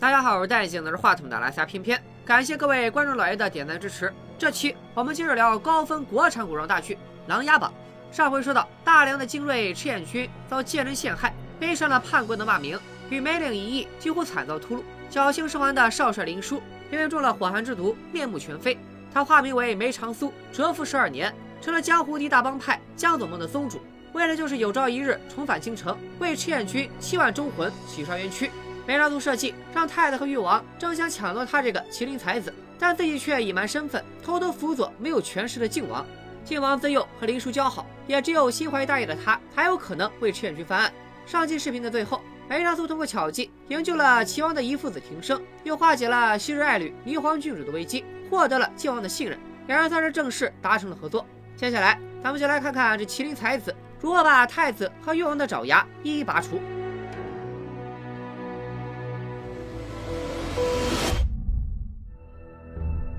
大家好，我是戴眼镜拿着话筒的拉夏偏偏，感谢各位观众老爷的点赞支持。这期我们接着聊高分国产古装大剧《琅琊榜》。上回说到，大梁的精锐赤焰军遭奸人陷害，背上了叛国的骂名，与梅岭一役几乎惨遭屠戮。侥幸生还的少帅林殊，因为中了火寒之毒，面目全非。他化名为梅长苏，蛰伏十二年，成了江湖第一大帮派江左盟的宗主。为的就是有朝一日重返京城，为赤焰军七万忠魂洗刷冤屈。梅长苏设计让太子和誉王争相抢夺他这个麒麟才子，但自己却隐瞒身份，偷偷辅佐没有权势的靖王。靖王自幼和林殊交好，也只有心怀大义的他才有可能为赤焰军翻案。上期视频的最后，梅长苏通过巧计营救了齐王的遗父子庭生，又化解了昔日爱侣霓凰郡主的危机，获得了靖王的信任，两人算是正式达成了合作。接下来，咱们就来看看这麒麟才子如何把太子和誉王的爪牙一一拔除。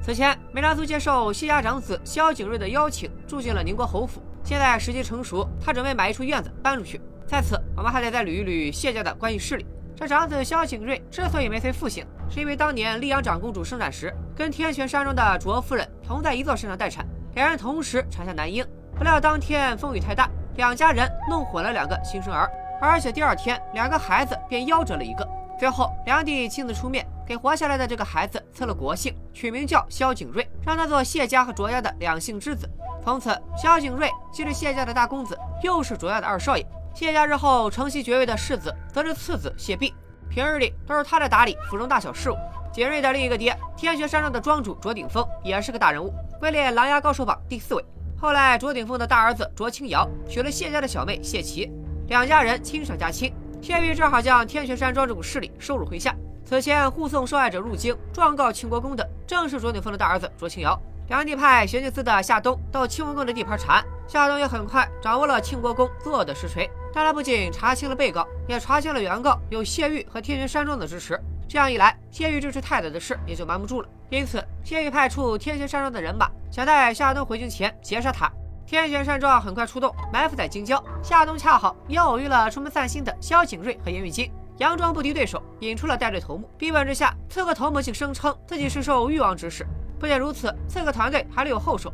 此前，梅兰苏接受谢家长子萧景睿的邀请，住进了宁国侯府。现在时机成熟，他准备买一处院子搬出去。在此，我们还得再捋一捋谢家的关系势力。这长子萧景睿之所以没随父姓，是因为当年溧阳长公主生产时，跟天泉山庄的卓夫人同在一座山上待产，两人同时产下男婴。不料当天风雨太大，两家人弄混了两个新生儿，而且第二天两个孩子便夭折了一个。最后，梁帝亲自出面。给活下来的这个孩子赐了国姓，取名叫萧景睿，让他做谢家和卓家的两姓之子。从此，萧景睿既是谢家的大公子，又是卓家的二少爷。谢家日后承袭爵位的世子，则是次子谢弼。平日里都是他在打理府中大小事务。景睿的另一个爹，天玄山庄的庄主卓鼎峰，也是个大人物，位列琅琊高手榜第四位。后来，卓鼎峰的大儿子卓清瑶娶了谢家的小妹谢琪，两家人亲上加亲。谢弼正好将天玄山庄这股势力收入麾下。此前护送受害者入京，状告庆国公的正是卓鼎峰的大儿子卓清瑶。梁帝派玄镜司的夏冬到庆国公的地盘查案，夏冬也很快掌握了庆国公作恶的实锤。但他不仅查清了被告，也查清了原告有谢玉和天玄山庄的支持。这样一来，谢玉支持太子的事也就瞒不住了。因此，谢玉派出天玄山庄的人马，想在夏冬回京前劫杀他。天玄山庄很快出动，埋伏在京郊。夏冬恰好也偶遇了出门散心的萧景睿和严玉金。佯装不敌对手，引出了带队头目。逼问之下，刺客头目竟声称自己是受誉王指使。不仅如此，刺客团队还留有后手。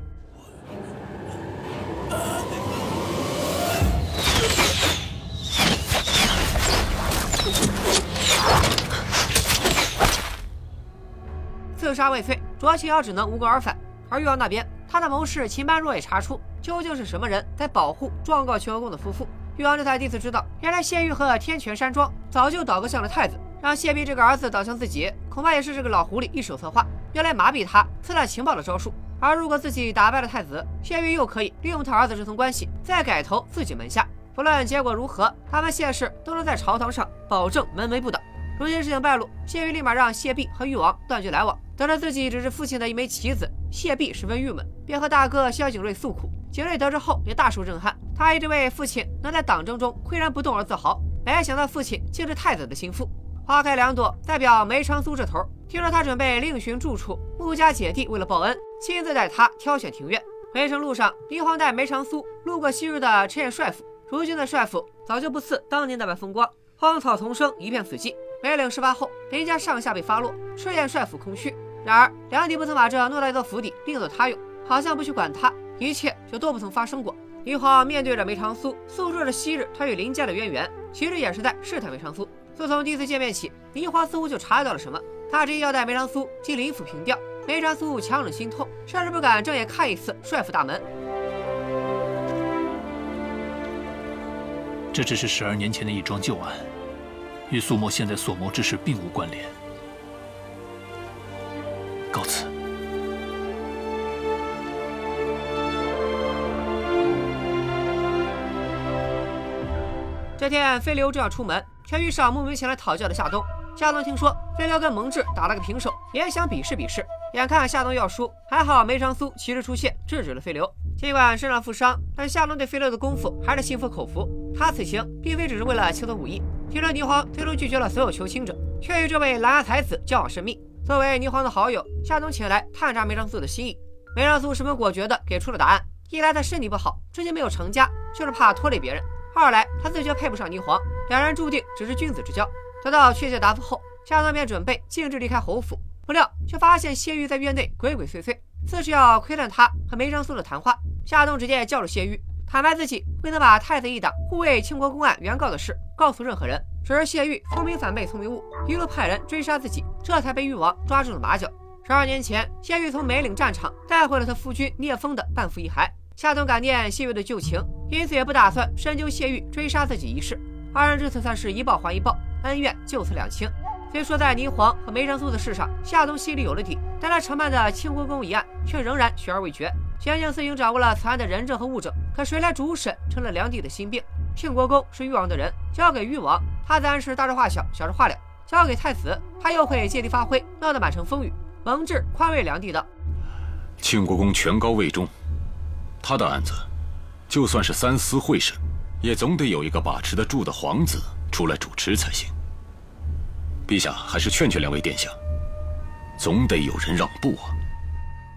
刺杀未遂，卓青瑶只能无功而返。而誉王那边，他的谋士秦般若也查出，究竟是什么人在保护状告秦国公的夫妇。玉王这才第一次知道，原来谢玉和天泉山庄早就倒戈向了太子，让谢弼这个儿子倒向自己，恐怕也是这个老狐狸一手策划，用来麻痹他、刺探情报的招数。而如果自己打败了太子，谢玉又可以利用他儿子这层关系，再改投自己门下。不论结果如何，他们谢氏都能在朝堂上保证门楣不倒。如今事情败露，谢玉立马让谢弼和誉王断绝来往。得知自己只是父亲的一枚棋子，谢弼十分郁闷，便和大哥萧景睿诉苦。景睿得知后也大受震撼。他一直为父亲能在党争中岿然不动而自豪，没想到父亲竟是太子的心腹。花开两朵，代表梅长苏这头，听说他准备另寻住处。穆家姐弟为了报恩，亲自带他挑选庭院。回程路上，霓凰带梅长苏路过昔日的赤焰帅府，如今的帅府早就不似当年那般风光，荒草丛生，一片死寂。梅岭事发后，林家上下被发落，赤焰帅府空虚。然而梁帝不曾把这偌大一座府邸另作他用，好像不去管他，一切就都不曾发生过。霓凰面对着梅长苏，诉说着昔日他与林家的渊源，其实也是在试探梅长苏。自从第一次见面起，霓凰似乎就察觉到了什么，他执意要带梅长苏进林府凭吊。梅长苏强忍心痛，甚至不敢正眼看一次帅府大门。这只是十二年前的一桩旧案，与苏墨现在所谋之事并无关联。告辞。这天，飞流正要出门，却遇上慕名前来讨教的夏冬。夏冬听说飞流跟蒙挚打了个平手，也想比试比试。眼看夏冬要输，还好梅长苏及时出现，制止了飞流。尽管身上负伤，但夏冬对飞流的功夫还是心服口服。他此行并非只是为了求得武艺。听说霓凰最终拒绝了所有求亲者，却与这位琅琊才子交往甚密。作为霓凰的好友，夏冬前来探查梅长苏的心意。梅长苏十分果决地给出了答案：一来他身体不好，至今没有成家，就是怕拖累别人。二来，他自觉配不上霓凰，两人注定只是君子之交。得到确切答复后，夏冬便准备径直离开侯府，不料却发现谢玉在院内鬼鬼祟祟，似是要窥探他和梅长苏的谈话。夏冬直接叫住谢玉，坦白自己未能把太子一党护卫庆国公案原告的事告诉任何人。只是谢玉聪明反被聪明误，一路派人追杀自己，这才被誉王抓住了马脚。十二年前，谢玉从梅岭战场带回了他夫君聂风的半幅遗骸。夏冬感念谢玉的旧情，因此也不打算深究谢玉追杀自己一事。二人这次算是一报还一报，恩怨就此两清。虽说在霓凰和梅长苏的事上，夏冬心里有了底，但他承办的庆国公一案却仍然悬而未决。玄镜司已经掌握了此案的人证和物证，可谁来主审，成了梁帝的心病。庆国公是誉王的人，交给誉王，他自然是大事化小，小事化了；交给太子，他又会借题发挥，闹得满城风雨。蒙挚宽慰梁帝道：“庆国公权高位重，他的案子，就算是三司会审，也总得有一个把持得住的皇子出来主持才行。陛下还是劝劝两位殿下，总得有人让步啊。”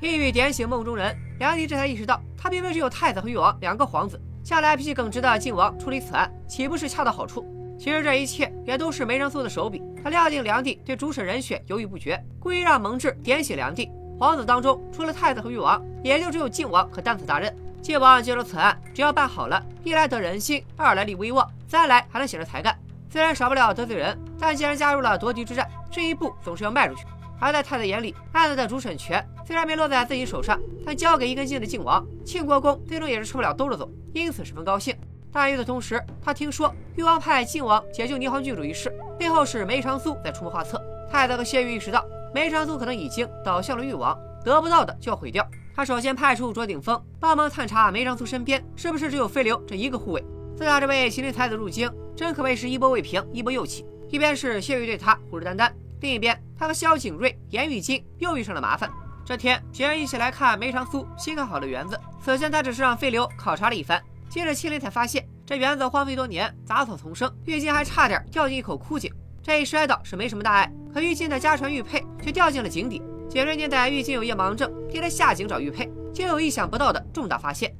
一语点醒梦中人，梁帝这才意识到，他并非只有太子和誉王两个皇子。向来脾气耿直的靖王处理此案，岂不是恰到好处？其实这一切也都是梅长苏的手笔。他料定梁帝对主审人选犹豫不决，故意让蒙挚点醒梁帝。皇子当中，除了太子和誉王，也就只有靖王可担此大任。靖王接手此案，只要办好了，一来得人心，二来立威望，三来还能显着才干。虽然少不了得罪人，但既然加入了夺嫡之战，这一步总是要迈出去。而在太子眼里，案子的主审权虽然没落在自己手上，但交给一根筋的靖王，庆国公最终也是吃不了兜着走，因此十分高兴。但与此同时，他听说誉王派靖王解救霓凰郡主一事，背后是梅长苏在出谋划策。太子和谢玉意识到梅长苏可能已经倒向了誉王，得不到的就要毁掉。他首先派出卓鼎峰帮忙探查梅长苏身边是不是只有飞流这一个护卫。自打这位麒麟才子入京，真可谓是一波未平，一波又起。一边是谢玉对他虎视眈眈。另一边，他和萧景睿、严玉金又遇上了麻烦。这天，几人一起来看梅长苏新盖好的园子。此前他只是让飞流考察了一番，接着麒麟才发现这园子荒废多年，杂草丛生，玉金还差点掉进一口枯井。这一摔倒是没什么大碍，可玉金的家传玉佩却掉进了井底。景睿念在玉金有夜盲症，替他下井找玉佩，就有意想不到的重大发现。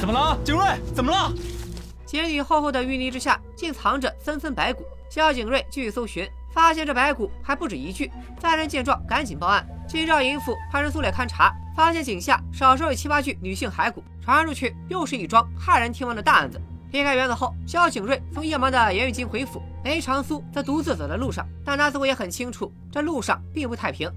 怎么了，景瑞？怎么了？井底厚厚的淤泥之下，竟藏着森森白骨。萧景瑞继续搜寻，发现这白骨还不止一具。三人见状，赶紧报案。京兆尹府派人苏烈勘查，发现井下少说有七八具女性骸骨。传出去，又是一桩骇人听闻的大案子。离开园子后，萧景睿从夜盲的言语间回府，梅长苏则独自走在路上。但他似乎也很清楚，这路上并不太平。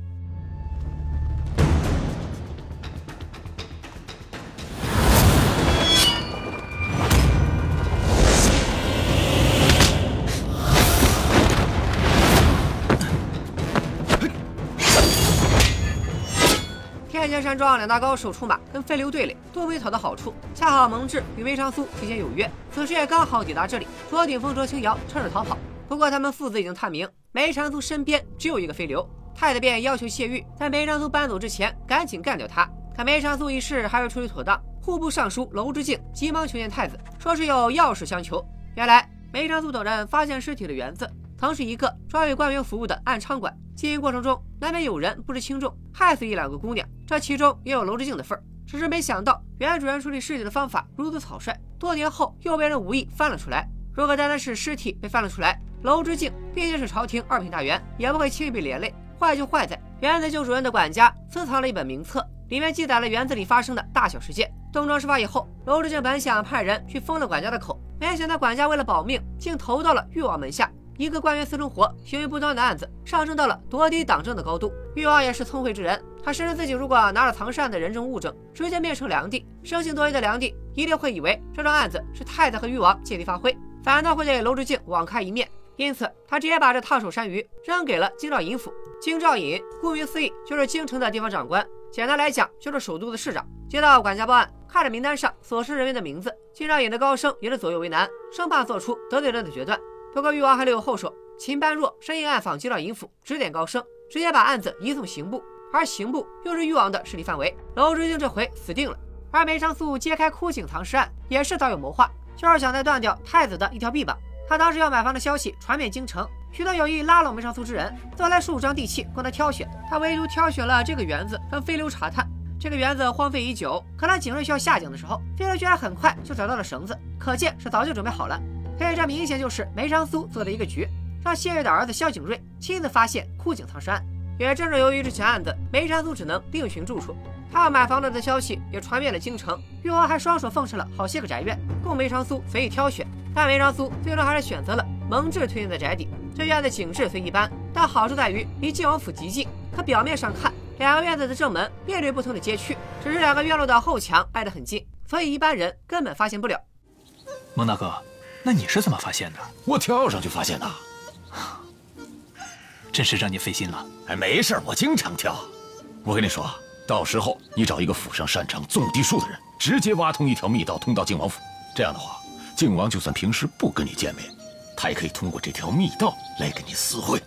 山庄两大高手出马，跟飞流对垒，都没讨到好处。恰好蒙挚与梅长苏提前有约，此时也刚好抵达这里。左顶峰、卓清瑶趁势逃跑。不过他们父子已经探明，梅长苏身边只有一个飞流。太子便要求谢玉在梅长苏搬走之前赶紧干掉他。可梅长苏一事还未处理妥当，户部尚书娄之敬急忙求见太子，说是有要事相求。原来梅长苏等人发现尸体的园子。曾是一个专为官员服务的暗娼馆，经营过程中难免有人不知轻重，害死一两个姑娘，这其中也有娄之敬的份儿。只是没想到原主人处理尸体的方法如此草率，多年后又被人无意翻了出来。如果单单是尸体被翻了出来，娄之敬毕竟是朝廷二品大员，也不会轻易被连累。坏就坏在园子旧主人的管家私藏了一本名册，里面记载了园子里发生的大小事件。东窗事发以后，娄之敬本想派人去封了管家的口，没想到管家为了保命，竟投到了誉王门下。一个官员私生活、行为不端的案子，上升到了夺嫡党争的高度。誉王也是聪慧之人，他深知自己如果拿了藏尸案的人证物证，直接面圣梁帝，生性多疑的梁帝一定会以为这桩案子是太子和誉王借题发挥，反倒会对娄之敬网开一面。因此，他直接把这烫手山芋扔给了京兆尹府。京兆尹顾名思义就是京城的地方长官，简单来讲就是首都的市长。接到管家报案，看着名单上所示人员的名字，京兆尹的高升也是左右为难，生怕做出得罪人的决断。不过，誉王还留有后手。秦般若深夜暗访京兆尹府，指点高升，直接把案子移送刑部，而刑部又是誉王的势力范围。娄之敬这回死定了。而梅长苏揭开枯井藏尸案，也是早有谋划，就是想再断掉太子的一条臂膀。他当时要买房的消息传遍京城，许多有意拉拢梅长苏之人，都来数张地契供他挑选。他唯独挑选了这个园子，让飞流查探。这个园子荒废已久，可当景睿需要下井的时候，飞流居然很快就找到了绳子，可见是早就准备好了。可这明显就是梅长苏做的一个局，让谢月的儿子萧景睿亲自发现枯井藏尸案。也正是由于这起案子，梅长苏只能另寻住处。他要买房子的消息也传遍了京城，誉王还双手奉上了好些个宅院，供梅长苏随意挑选。但梅长苏最终还是选择了蒙挚推荐的宅邸。这院子景致虽一般，但好处在于离晋王府极近。可表面上看，两个院子的正门面对不同的街区，只是两个院落的后墙挨得很近，所以一般人根本发现不了。蒙大哥，那你是怎么发现的？我跳上去发现的。真是让你费心了。哎，没事，我经常跳。我跟你说。到时候你找一个府上擅长种地术的人，直接挖通一条密道通到靖王府。这样的话，靖王就算平时不跟你见面，他也可以通过这条密道来跟你私会。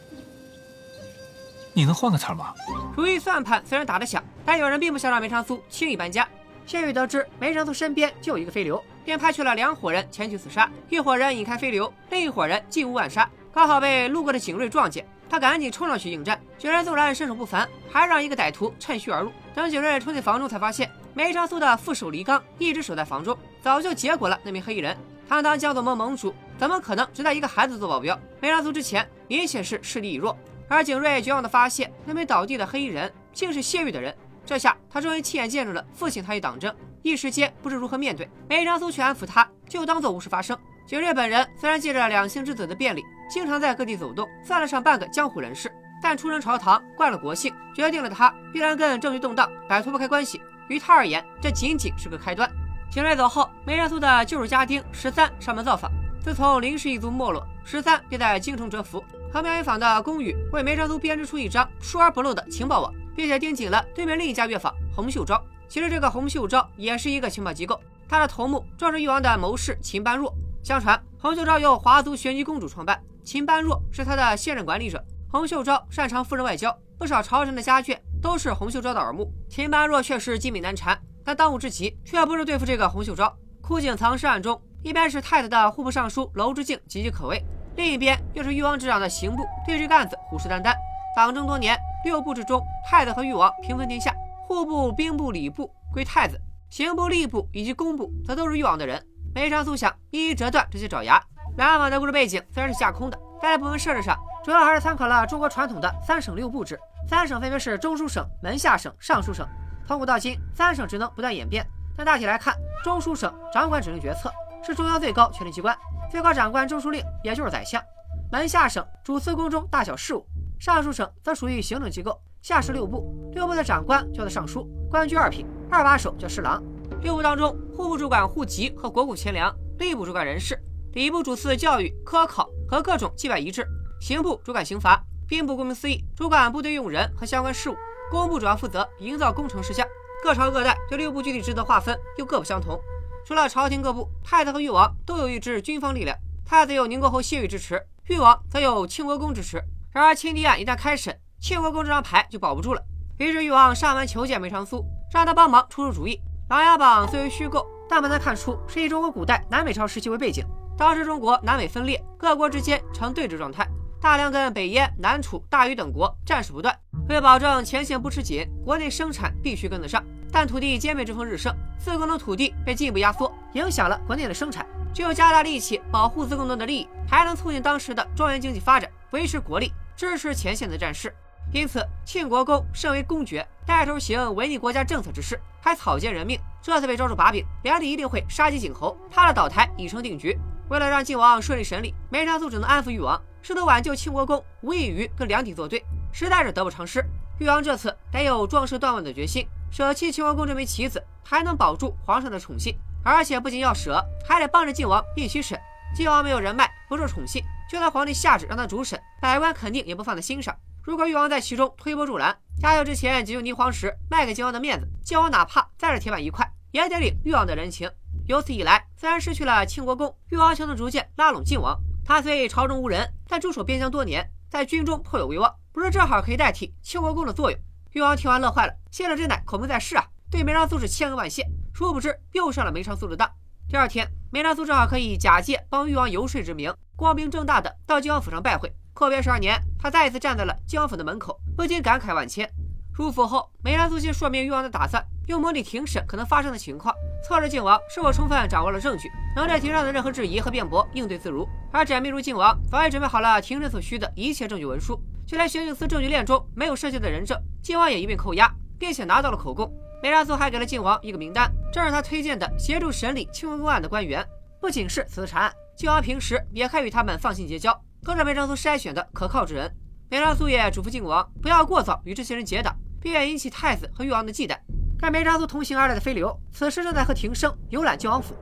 你能换个词吗？如意算盘虽然打得响，但有人并不想让梅长苏轻易搬家。谢玉得知梅长苏身边就有一个飞流，便派去了两伙人前去刺杀。一伙人引开飞流，另一伙人进屋暗杀，刚好被路过的景睿撞见。他赶紧冲上去应战，景睿纵然身手不凡，还让一个歹徒趁虚而入。等景睿冲进房中，才发现梅长苏的副手黎刚一直守在房中，早就结果了那名黑衣人。堂堂江左盟盟主，怎么可能只带一个孩子做保镖？梅长苏之前明显是势力已弱，而景睿绝望地发现，那名倒地的黑衣人竟是谢玉的人。这下他终于亲眼见证了父亲他一党争，一时间不知如何面对。梅长苏却安抚他，就当做无事发生。景睿本人虽然借着两姓之子的便利，经常在各地走动，算得上半个江湖人士，但出身朝堂，惯了国姓，决定了他必然跟政局动荡摆脱不开关系。于他而言，这仅仅是个开端。景睿走后，梅长苏的旧日家丁十三上门造访。自从林氏一族没落，十三便在京城蛰伏。和苗云坊的宫羽为梅长苏编织出一张疏而不漏的情报网，并且盯紧了对面另一家乐坊洪秀昭。其实这个洪秀昭也是一个情报机构，他的头目正是誉王的谋士秦般若。相传洪秀昭由华族玄机公主创办，秦般若是他的现任管理者。洪秀昭擅长夫人外交，不少朝臣的家眷都是洪秀昭的耳目。秦般若确实机敏难缠，但当务之急却不是对付这个洪秀昭。枯井藏尸案中，一边是太子的户部尚书娄之敬岌岌可危，另一边又是誉王执掌的刑部对这个案子虎视眈眈。党争多年，六部之中，太子和誉王平分天下，户部、兵部、礼部归太子，刑部、吏部以及工部则都是誉王的人。梅长苏想一一折断这些爪牙。两网的故事背景虽然是架空的，但在部分设置上，主要还是参考了中国传统的三省六部制。三省分别是中书省、门下省、尚书省。从古到今，三省职能不断演变，但大体来看，中书省掌管指令决策，是中央最高权力机关，最高长官中书令，也就是宰相。门下省主司宫中大小事务，尚书省则属于行政机构，下设六部，六部的长官叫做尚书，官居二品，二把手叫侍郎。六部当中，户部主管户籍和国库钱粮，吏部主管人事，礼部主司教育、科考和各种祭拜仪式，刑部主管刑罚，兵部顾名思义主管部队用人和相关事务，工部主要负责营造工程事项。各朝各代对六部具体职责划分又各不相同。除了朝廷各部，太子和誉王都有一支军方力量，太子有宁国侯谢玉支持，誉王则有庆国公支持。然而清帝案一旦开审，庆国公这张牌就保不住了。于是誉王上门求见梅长苏，让他帮忙出出主意。《琅琊榜》虽为虚构，但不难看出是以中国古代南北朝时期为背景。当时中国南北分裂，各国之间呈对峙状态，大量跟北燕、南楚、大禹等国战事不断。为保证前线不吃紧，国内生产必须跟得上。但土地兼并之风日盛，自贡的土地被进一步压缩，影响了国内的生产。只有加大力气保护自贡农的利益，才能促进当时的庄园经济发展，维持国力，支持前线的战事。因此，庆国公身为公爵，带头行违逆国家政策之事，还草菅人命，这次被抓住把柄，梁帝一定会杀鸡儆猴，他的倒台已成定局。为了让晋王顺利审理，梅长苏只能安抚誉王，试图挽救庆国公，无异于跟梁帝作对，实在是得不偿失。誉王这次得有壮士断腕的决心，舍弃庆国公这枚棋子，还能保住皇上的宠信，而且不仅要舍，还得帮着晋王一起审。晋王没有人脉，不受宠信，就算皇帝下旨让他主审，百官肯定也不放在心上。如果誉王在其中推波助澜，加上之前解救霓凰石卖给靖王的面子，靖王哪怕再是铁板一块，也得领誉王的人情。由此一来，虽然失去了庆国公，誉王却能逐渐拉拢靖王。他虽朝中无人，但驻守边疆多年，在军中颇有威望，不是正好可以代替庆国公的作用？誉王听完乐坏了，谢了真乃孔明在世啊，对梅长苏是千恩万谢。殊不知又上了梅长苏的当。第二天，梅长苏正好可以假借帮誉王游说之名，光明正大的到靖王府上拜会。阔别十二年，他再一次站在了江府的门口，不禁感慨万千。入府后，梅长苏借说明誉王的打算，用模拟庭审可能发生的情况，测试靖王是否充分掌握了证据，能对庭上的任何质疑和辩驳应对自如。而展密如靖王早已准备好了庭审所需的一切证据文书，就连刑警司证据链中没有涉及的人证，靖王也一并扣押，并且拿到了口供。梅长苏还给了靖王一个名单，这是他推荐的协助审理清宫案的官员，不仅是此次查案，靖王平时也可以与他们放心结交，都是梅长苏筛选的可靠之人。梅长苏也嘱咐靖王不要过早与这些人结党。避免引起太子和誉王的忌惮。跟梅长苏同行而来的飞流，此时正在和庭生游览靖王府。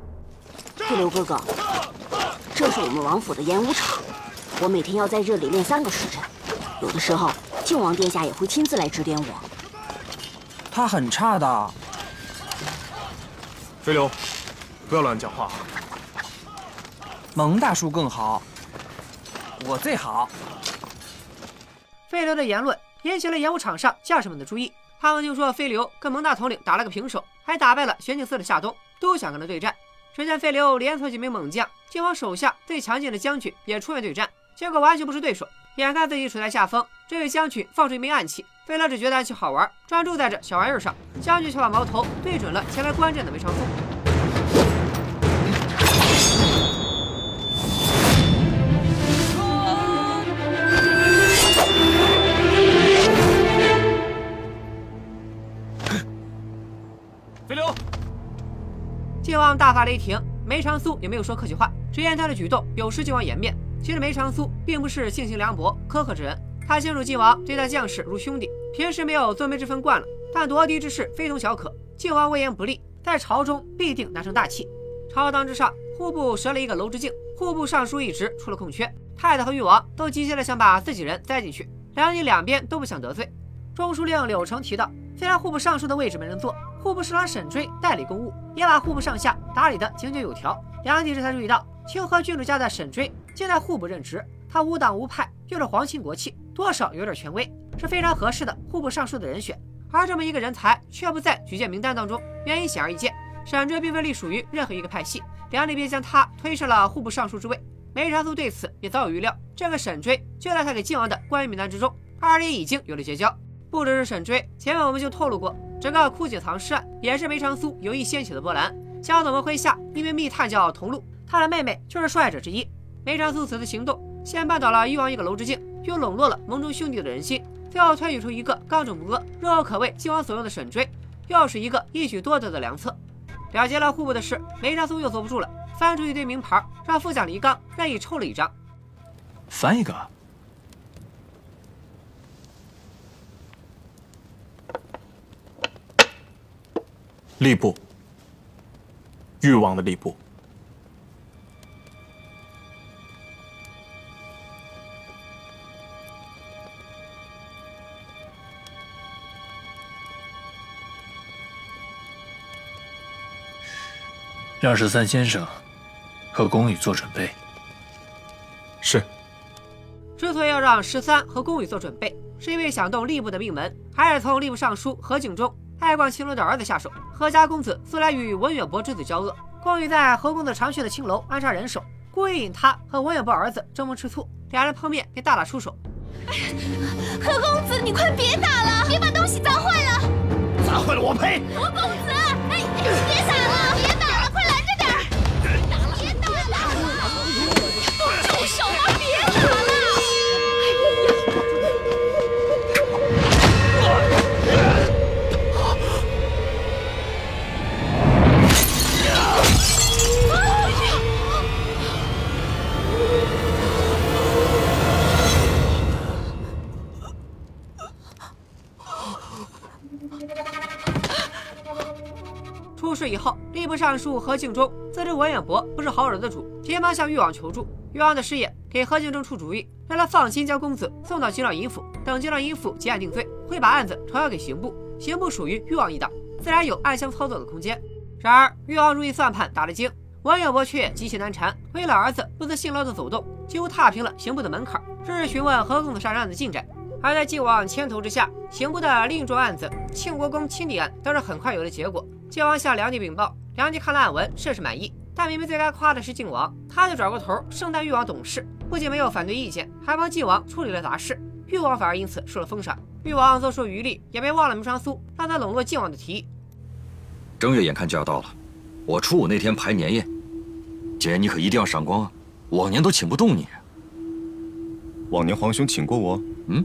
飞流哥哥，这是我们王府的演武场，我每天要在这里练三个时辰。有的时候，靖王殿下也会亲自来指点我。他很差的。飞流，不要乱讲话。蒙大叔更好，我最好。飞流的言论。引起了演武场上将士们的注意。他们听说飞流跟蒙大统领打了个平手，还打败了玄镜司的夏冬，都想跟他对战。只见飞流连凑几名猛将，靖王手下最强劲的将军也出面对战，结果完全不是对手。眼看自己处在下风，这位将军放出一枚暗器，飞流只觉得暗器好玩，专注在这小玩意儿上。将军却把矛头对准了前来观战的梅长苏。靖王大发雷霆，梅长苏也没有说客气话，只言他的举动有失靖王颜面。其实梅长苏并不是性情凉薄、苛刻之人，他清楚靖王对待将士如兄弟，平时没有尊卑之分惯了，但夺嫡之事非同小可。靖王威严不立，在朝中必定难成大器。朝堂之上，户部设了一个楼之镜，户部尚书一职出了空缺，太子和誉王都急切的想把自己人栽进去，两地两边都不想得罪。中书令柳成提到，虽然户部尚书的位置没人坐。户部侍郎沈追代理公务，也把户部上下打理得井井有条。梁帝这才注意到，清河郡主家的沈追竟在户部任职，他无党无派，又是皇亲国戚，多少有点权威，是非常合适的户部尚书的人选。而这么一个人才却不在举荐名单当中，原因显而易见，沈追并非隶属于任何一个派系。梁帝便将他推上了户部尚书之位。梅长苏对此也早有预料，这个沈追就在他给靖王的官员名单之中，二人已经有了结交。不只是沈追，前面我们就透露过。整个枯井藏尸案也是梅长苏有意掀起的波澜。江总们麾下一名密探叫童路，他的妹妹就是受害者之一。梅长苏此次行动，先绊倒了誉王一个娄之境，又笼络了盟中兄弟的人心，最后推举出一个刚正不阿、日后可为靖王所用的沈追，又是一个一举多得的良策。了结了户部的事，梅长苏又坐不住了，翻出一堆名牌，让副将李刚任意抽了一张。翻一个。吏部，誉王的吏部。让十三先生和宫羽做准备。是。之所以要让十三和宫羽做准备，是因为想动吏部的命门，还是从吏部尚书何景忠。爱逛青楼的儿子下手，何家公子素来与文远伯之子交恶，故意在何公子常去的青楼安插人手，故意引他和文远伯儿子争风吃醋，俩人碰面便大打出手。哎呀，何公子，你快别打了，别把东西砸坏 了，砸坏了我赔。何公子，哎，别打出事以后，吏部尚书何敬忠自知文远博不是好惹的主，急忙向誉王求助。誉王的师爷给何敬忠出主意，让他放心将公子送到京兆尹府，等京兆尹府结案定罪，会把案子传交给刑部，刑部属于誉王一党，自然有暗箱操作的空间。然而，誉王如意算盘打了精，文远博却极其难缠，为了儿子不辞辛劳的走动，几乎踏平了刑部的门槛，这是询问何公子杀人案的进展。而在靖王牵头之下，刑部的另一桩案子庆国公亲弟案倒是很快有了结果。靖王向梁帝禀报，梁帝看了案文，甚是满意。但明明最该夸的是靖王，他就转过头盛赞誉王懂事，不仅没有反对意见，还帮靖王处理了杂事。誉王反而因此受了封赏。誉王做出余力，也没忘了梅长苏让他笼络靖王的提议。正月眼看就要到了，我初五那天排年宴，姐你可一定要赏光啊！往年都请不动你。往年皇兄请过我，嗯？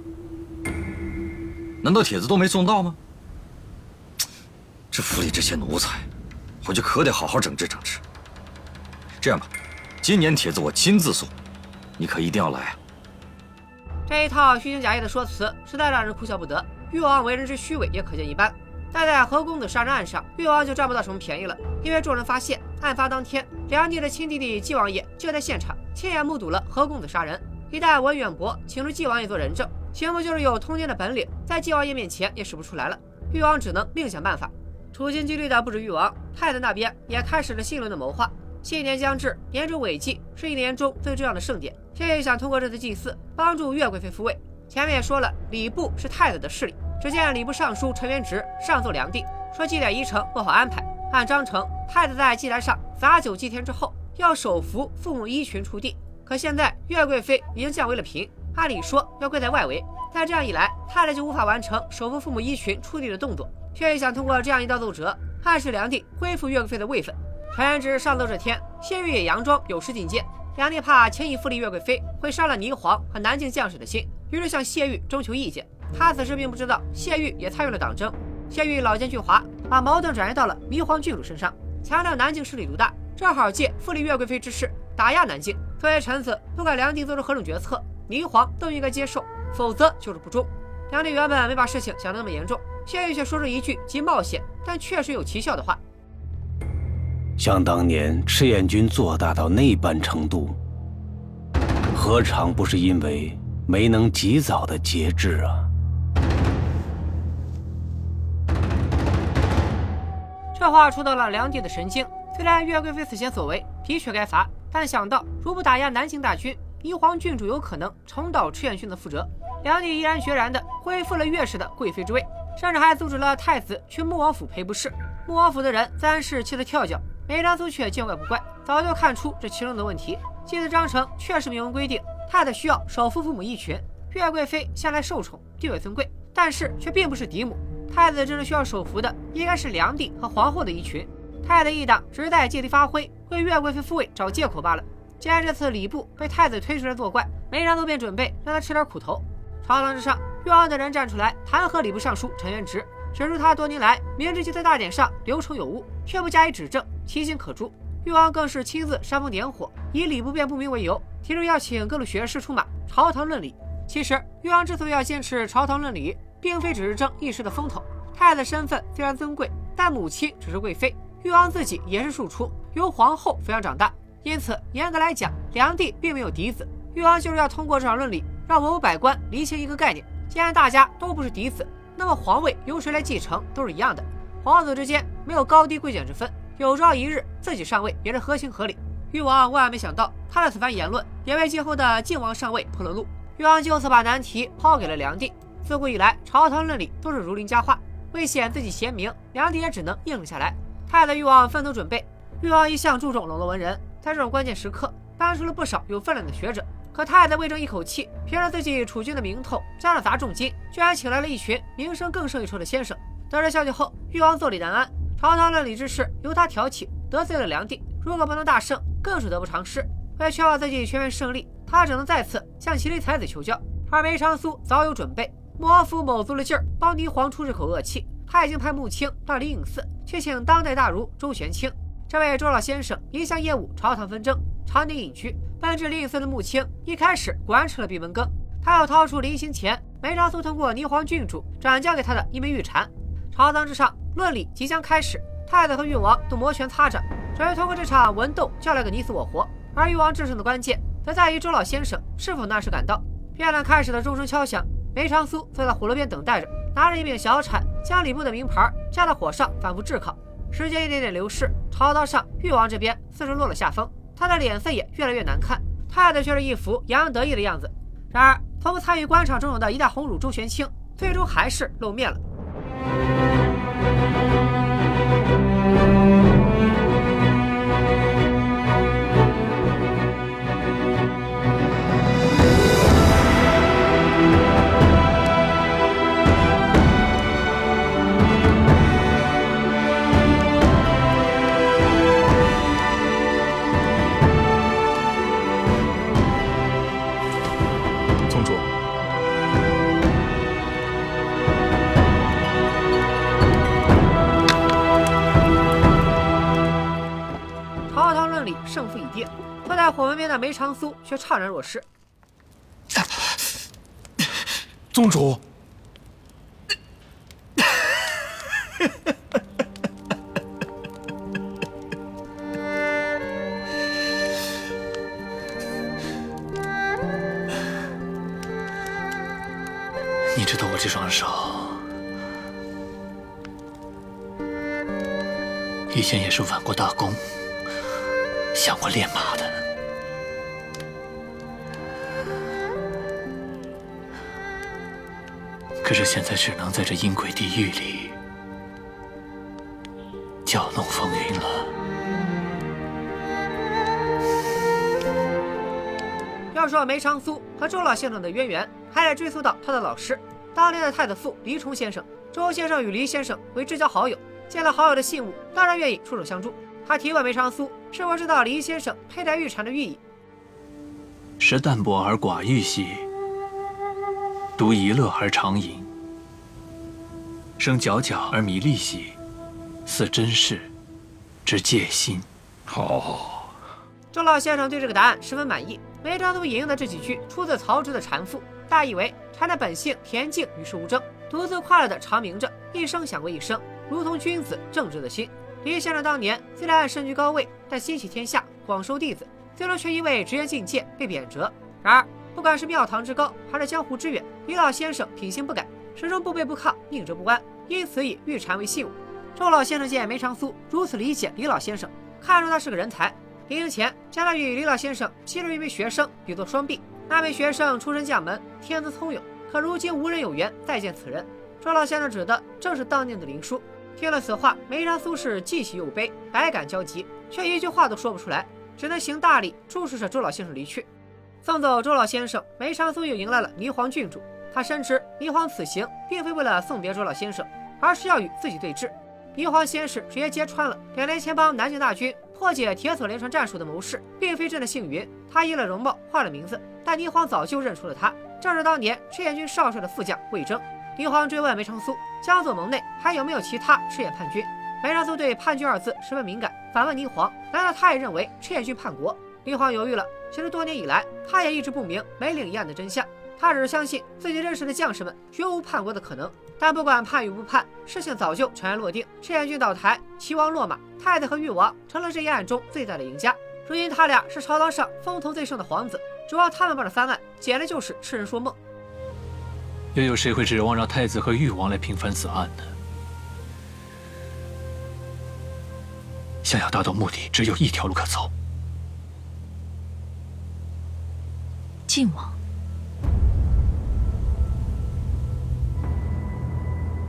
难道帖子都没送到吗？这府里这些奴才，回去可得好好整治整治。这样吧，今年帖子我亲自送，你可一定要来啊！这一套虚情假意的说辞，实在让人哭笑不得。誉王为人之虚伪，也可见一斑。但在何公子杀人案上，誉王就占不到什么便宜了，因为众人发现，案发当天，梁帝的亲弟弟纪王爷就在现场，亲眼目睹了何公子杀人。一旦文远博请出纪王爷做人证，岂不就是有通天的本领，在纪王爷面前也使不出来了？誉王只能另想办法。处心积虑的不止誉王，太子那边也开始了新一轮的谋划。新年将至，年终尾祭是一年中最重要的盛典。谢玉想通过这次祭祀帮助岳贵妃复位。前面也说了，礼部是太子的势力。只见礼部尚书陈元直上奏梁帝，说祭典仪程不好安排。按章程，太子在祭坛上洒酒祭天之后，要手扶父母衣裙出地。可现在岳贵妃已经降为了嫔，按理说要跪在外围，但这样一来，太子就无法完成手扶父母衣裙出地的动作。谢玉想通过这样一道奏折，暗示梁帝恢复岳贵妃的位分。陈元直上奏这天，谢玉也佯装有失进谏。梁帝怕轻易复立岳贵妃会伤了霓凰和南境将士的心，于是向谢玉征求意见。他此时并不知道谢玉也参与了党争。谢玉老奸巨猾，把矛盾转移到了霓凰郡主身上，强调南境势力独大，正好借复立岳贵妃之势打压南境。作为臣子，不管梁帝做出何种决策，霓凰都应该接受，否则就是不忠。梁帝原本没把事情想得那么严重，谢玉却说出一句极冒险但确实有奇效的话。想当年赤焰军做大到那般程度，何尝不是因为没能及早的节制啊？这话触到了梁帝的神经。虽然岳贵妃此前所为的确该罚，但想到如不打压南京大军，霓凰郡主有可能重蹈赤焰军的覆辙，梁帝毅然决然地恢复了岳氏的贵妃之位，甚至还阻止了太子去穆王府赔不是。穆王府的人自然是气得跳脚。梅长苏却见怪不怪，早就看出这其中的问题。祭祀章程确实明文规定，太太需要手扶父母一群。岳贵妃向来受宠，地位尊贵，但是却并不是嫡母。太子真正需要首扶的，应该是梁帝和皇后的一群。太子一党只是在借题发挥，为岳贵妃复位找借口罢了。既然这次礼部被太子推出来作怪，梅长苏便准备让他吃点苦头。朝堂之上，岳王的人站出来弹劾礼部尚书陈元直。指出他多年来明知祭祀大典上流程有误，却不加以指正，其心可诛。誉王更是亲自煽风点火，以礼不便不明为由，提出要请各路学士出马朝堂论礼。其实，誉王之所以要坚持朝堂论礼，并非只是争一时的风头。太子身份虽然尊贵，但母亲只是贵妃，誉王自己也是庶出，由皇后抚养长大，因此严格来讲，梁帝并没有嫡子。誉王就是要通过这场论理，让文武百官厘清一个概念：既然大家都不是嫡子。那么皇位由谁来继承都是一样的，皇子之间没有高低贵贱之分，有朝一日自己上位也是合情合理。誉王万万没想到，他的此番言论也为今后的靖王上位铺了路。誉王就此把难题抛给了梁帝。自古以来，朝堂论理都是如林佳话，为显自己贤明，梁帝也只能应了下来。太子誉王分头准备。誉王一向注重笼络文人，在这种关键时刻，搬出了不少有分量的学者。可他也在为争一口气，凭着自己储君的名头，加上砸重金，居然请来了一群名声更胜一筹的先生。得知消息后，誉王坐立难安，朝堂论理之事由他挑起，得罪了梁帝，如果不能大胜，更是得不偿失。为确保自己全面胜利，他只能再次向麒麟才子求教。而梅长苏早有准备，莫府卯足了劲儿帮霓凰出这口恶气。他已经派穆青到灵隐寺去请当代大儒周玄清。这位周老先生一向厌恶朝堂纷争，常年隐居。奔至灵隐寺的穆青一开始果然吃了闭门羹。他要掏出临行前梅长苏通过霓凰郡主转交给他的一枚玉蝉。朝堂之上，论理即将开始，太子和誉王都摩拳擦掌，准备通过这场文斗较来个你死我活。而誉王制胜的关键，则在于周老先生是否那时赶到。辩论开始的钟声敲响，梅长苏坐在火炉边等待着，拿着一柄小铲，将礼部的名牌架在火上反复炙烤。时间一点点流逝，朝堂上誉王这边似是落了下风。他的脸色也越来越难看，太太却是一副洋洋得意的样子。然而，从不参与官场种种的一代红儒周玄清，最终还是露面了。胜负已定。坐在火门边的梅长苏却怅然若失。宗主，你知道我这双手以前也是挽过大弓、想过练马的。可是现在只能在这阴鬼地狱里搅弄风云了。要说梅长苏和周老先生的渊源，还得追溯到他的老师，当年的太子傅黎冲先生。周先生与黎先生为至交好友，见了好友的信物，当然愿意出手相助。他提问梅长苏是否知道林先生佩戴玉蝉的寓意。食淡泊而寡欲兮，独一乐而长吟。生皎皎而迷利兮，似真事之戒心。好，周老先生对这个答案十分满意。梅长苏引用的这几句出自曹植的《蝉赋》，大意为蝉的本性恬静，与世无争，独自快乐的长鸣着，一声响过一声，如同君子正直的心。李先生当年虽然身居高位，但心系天下，广收弟子，最终却因为直言进谏被贬谪。然而，不管是庙堂之高，还是江湖之远，李老先生品行不改。始终不卑不亢，宁折不弯，因此以玉蝉为信物。周老先生见梅长苏如此理解李老先生，看出他是个人才。临行前，将他与李老先生其中一名学生比作双璧。那位学生出身将门，天资聪勇，可如今无人有缘再见此人。周老先生指的正是当年的林殊。听了此话，梅长苏是既喜又悲，百感交集，却一句话都说不出来，只能行大礼，注视着周老先生离去。送走周老先生，梅长苏又迎来了霓凰郡主。他深知霓凰此行并非为了送别周老先生，而是要与自己对峙。霓凰先是直接揭穿了两年前帮南境大军破解铁索连船战术的谋士，并非真的姓云。他依了容貌，换了名字，但霓凰早就认出了他，正是当年赤焰军少帅的副将魏征。霓凰追问梅长苏，江左盟内还有没有其他赤焰叛军？梅长苏对叛军二字十分敏感，反问霓凰：难道他也认为赤焰军叛国？霓凰犹豫了，其实多年以来，他也一直不明梅岭一案的真相。他只是相信自己认识的将士们绝无叛国的可能，但不管叛与不叛，事情早就尘埃落定。赤焰军倒台，齐王落马，太子和誉王成了这一案中最大的赢家。如今他俩是朝堂上风头最盛的皇子，指望他们帮着翻案，简直就是痴人说梦。又有谁会指望让太子和誉王来平反此案呢？想要达到目的，只有一条路可走。晋王。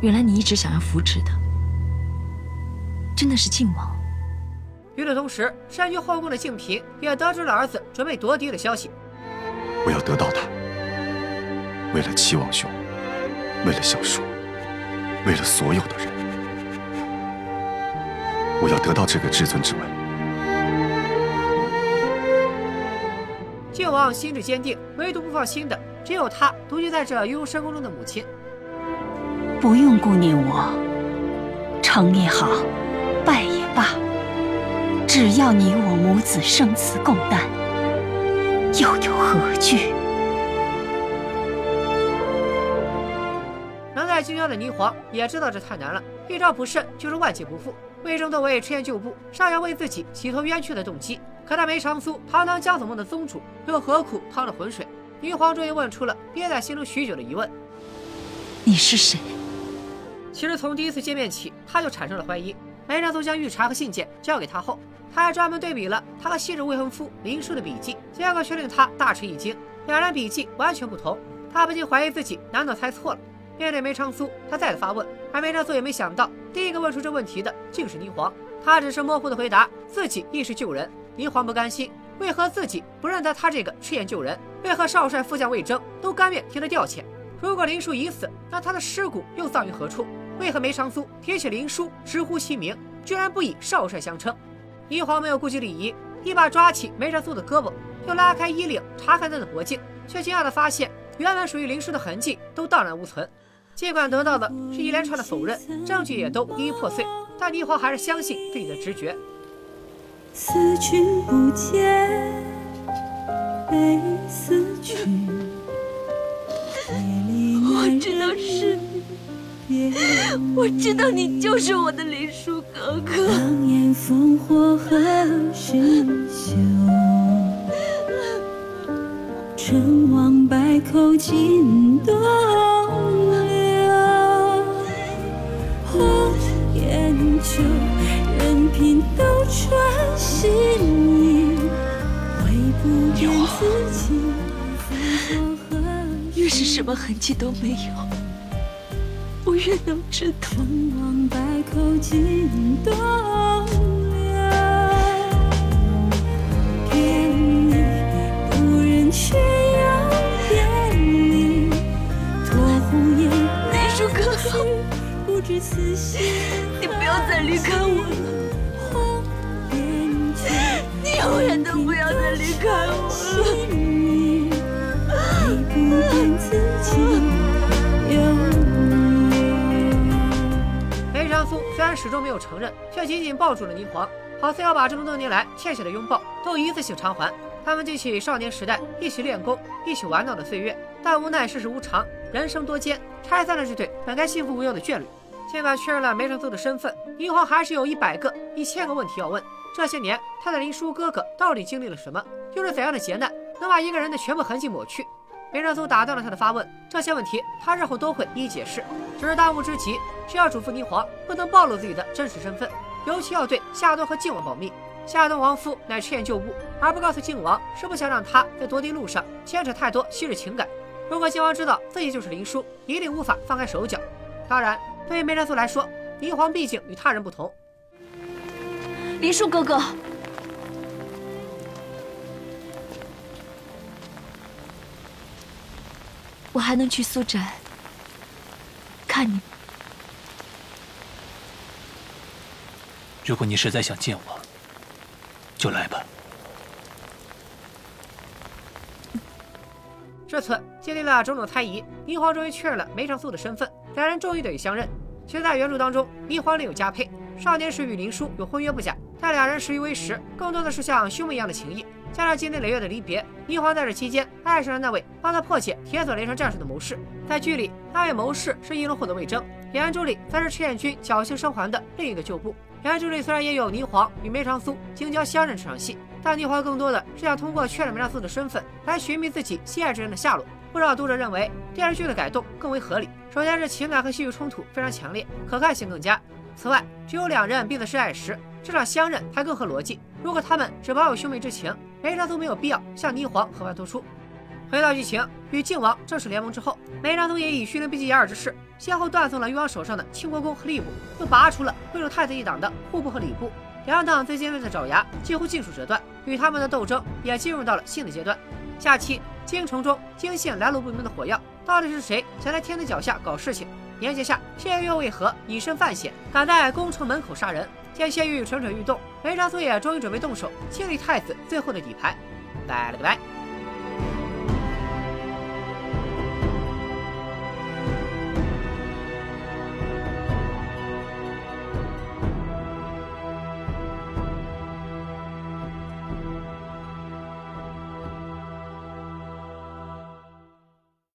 原来你一直想要扶持的，真的是靖王。与此同时，山居后宫的静嫔也得知了儿子准备夺嫡的消息。我要得到他，为了齐王兄，为了小叔，为了所有的人，我要得到这个至尊之位。靖王心智坚定，唯独不放心的只有他独居在这幽深宫中的母亲。不用顾念我，成也好，败也罢，只要你我母子生死共担，又有何惧？能在京郊的霓凰也知道这太难了，一招不慎就是万劫不复。魏征作为赤焰旧部，尚有为自己洗脱冤屈的动机，可他梅长苏堂堂江左盟的宗主，又何苦趟着浑水？霓凰终于问出了憋在心中许久的疑问：你是谁？其实从第一次见面起，他就产生了怀疑。梅长苏将玉茶和信件交给他后，他还专门对比了他和昔日未婚夫林殊的笔记，结果却令他大吃一惊，两人笔记完全不同。他不禁怀疑自己，难道猜错了？面对梅长苏，他再次发问，而梅长苏也没想到，第一个问出这问题的竟是霓凰。他只是模糊的回答自己亦是救人。霓凰不甘心，为何自己不认得他这个赤焰旧人？为何少帅副将魏征都甘愿替他调遣？如果林殊已死，那他的尸骨又葬于何处？为何梅长苏提起林殊，直呼其名，居然不以少帅相称？霓凰没有顾及礼仪，一把抓起梅长苏的胳膊，又拉开衣领查看他的脖颈，却惊讶地发现，原本属于林殊的痕迹都荡然无存。尽管得到的是一连串的否认，证据也都一一破碎，但霓凰还是相信自己的直觉。思君不见，悲思君。我知道是你，我知道你就是我的林殊哥哥。狼烟烽火何时休？成王败寇尽东流。红颜旧，任凭斗转星移，唯不变自己。越是什么痕迹都没有，我越能知道。成王败寇尽东流，别离不忍却不知此心。你不要再离开我了，你永远都不要再离开我了。梅长苏虽然始终没有承认，却紧紧抱住了霓凰，好似要把这么多年来欠下的拥抱都一次性偿还。他们记起少年时代一起练功、一起玩闹的岁月，但无奈世事无常，人生多艰，拆散了这对本该幸福无忧的眷侣。尽管确认了梅长苏的身份，霓凰还是有一百个、一千个问题要问。这些年，他的林殊哥哥到底经历了什么？又是怎样的劫难，能把一个人的全部痕迹抹去？梅长苏打断了他的发问，这些问题他日后都会一一解释。只是当务之急是要嘱咐霓凰不能暴露自己的真实身份，尤其要对夏冬和靖王保密。夏冬王夫乃赤焰旧部，而不告诉靖王，是不想让他在夺嫡路上牵扯太多昔日情感。如果靖王知道自己就是林殊，一定无法放开手脚。当然，对于梅长苏来说，霓凰毕竟与他人不同。林树哥哥。我还能去苏宅看你吗？如果你实在想见我，就来吧。这次经历了种种猜疑，霓凰终于确认了梅长苏的身份，两人终于得以相认。其实，在原著当中，霓凰另有佳配，少年时与林殊有婚约不假，但两人始于微时，更多的是像兄妹一样的情谊。加上经年累月的离别，霓凰在这期间爱上了那位帮他破解铁索连城战术的谋士。在剧里，那位谋士是翼龙后的魏征，原著里则是赤焰军侥幸生还的另一个旧部。原著里虽然也有霓凰与梅长苏京郊相认这场戏，但霓凰更多的是想通过确认梅长苏的身份来寻觅自己心爱之人的下落。不少读者认为电视剧的改动更为合理，首先是情感和戏剧冲突非常强烈，可看性更佳。此外，只有两人彼此示爱时，这场相认才更合逻辑。如果他们只保有兄妹之情，梅长苏没有必要向霓凰和外突出。回到剧情，与靖王正式联盟之后，梅长苏也以虚灵逼急掩耳之势，先后断送了誉王手上的清国公和吏部，又拔除了贵州太子一党的户部和礼部，两党最尖锐的爪牙几乎尽数折断，与他们的斗争也进入到了新的阶段。下期京城中惊现来路不明的火药，到底是谁想在天子脚下搞事情？年节下，谢玉为何以身犯险，敢在宫城门口杀人？见谢玉蠢蠢欲动，梅长苏也终于准备动手清理太子最后的底牌。拜了个拜。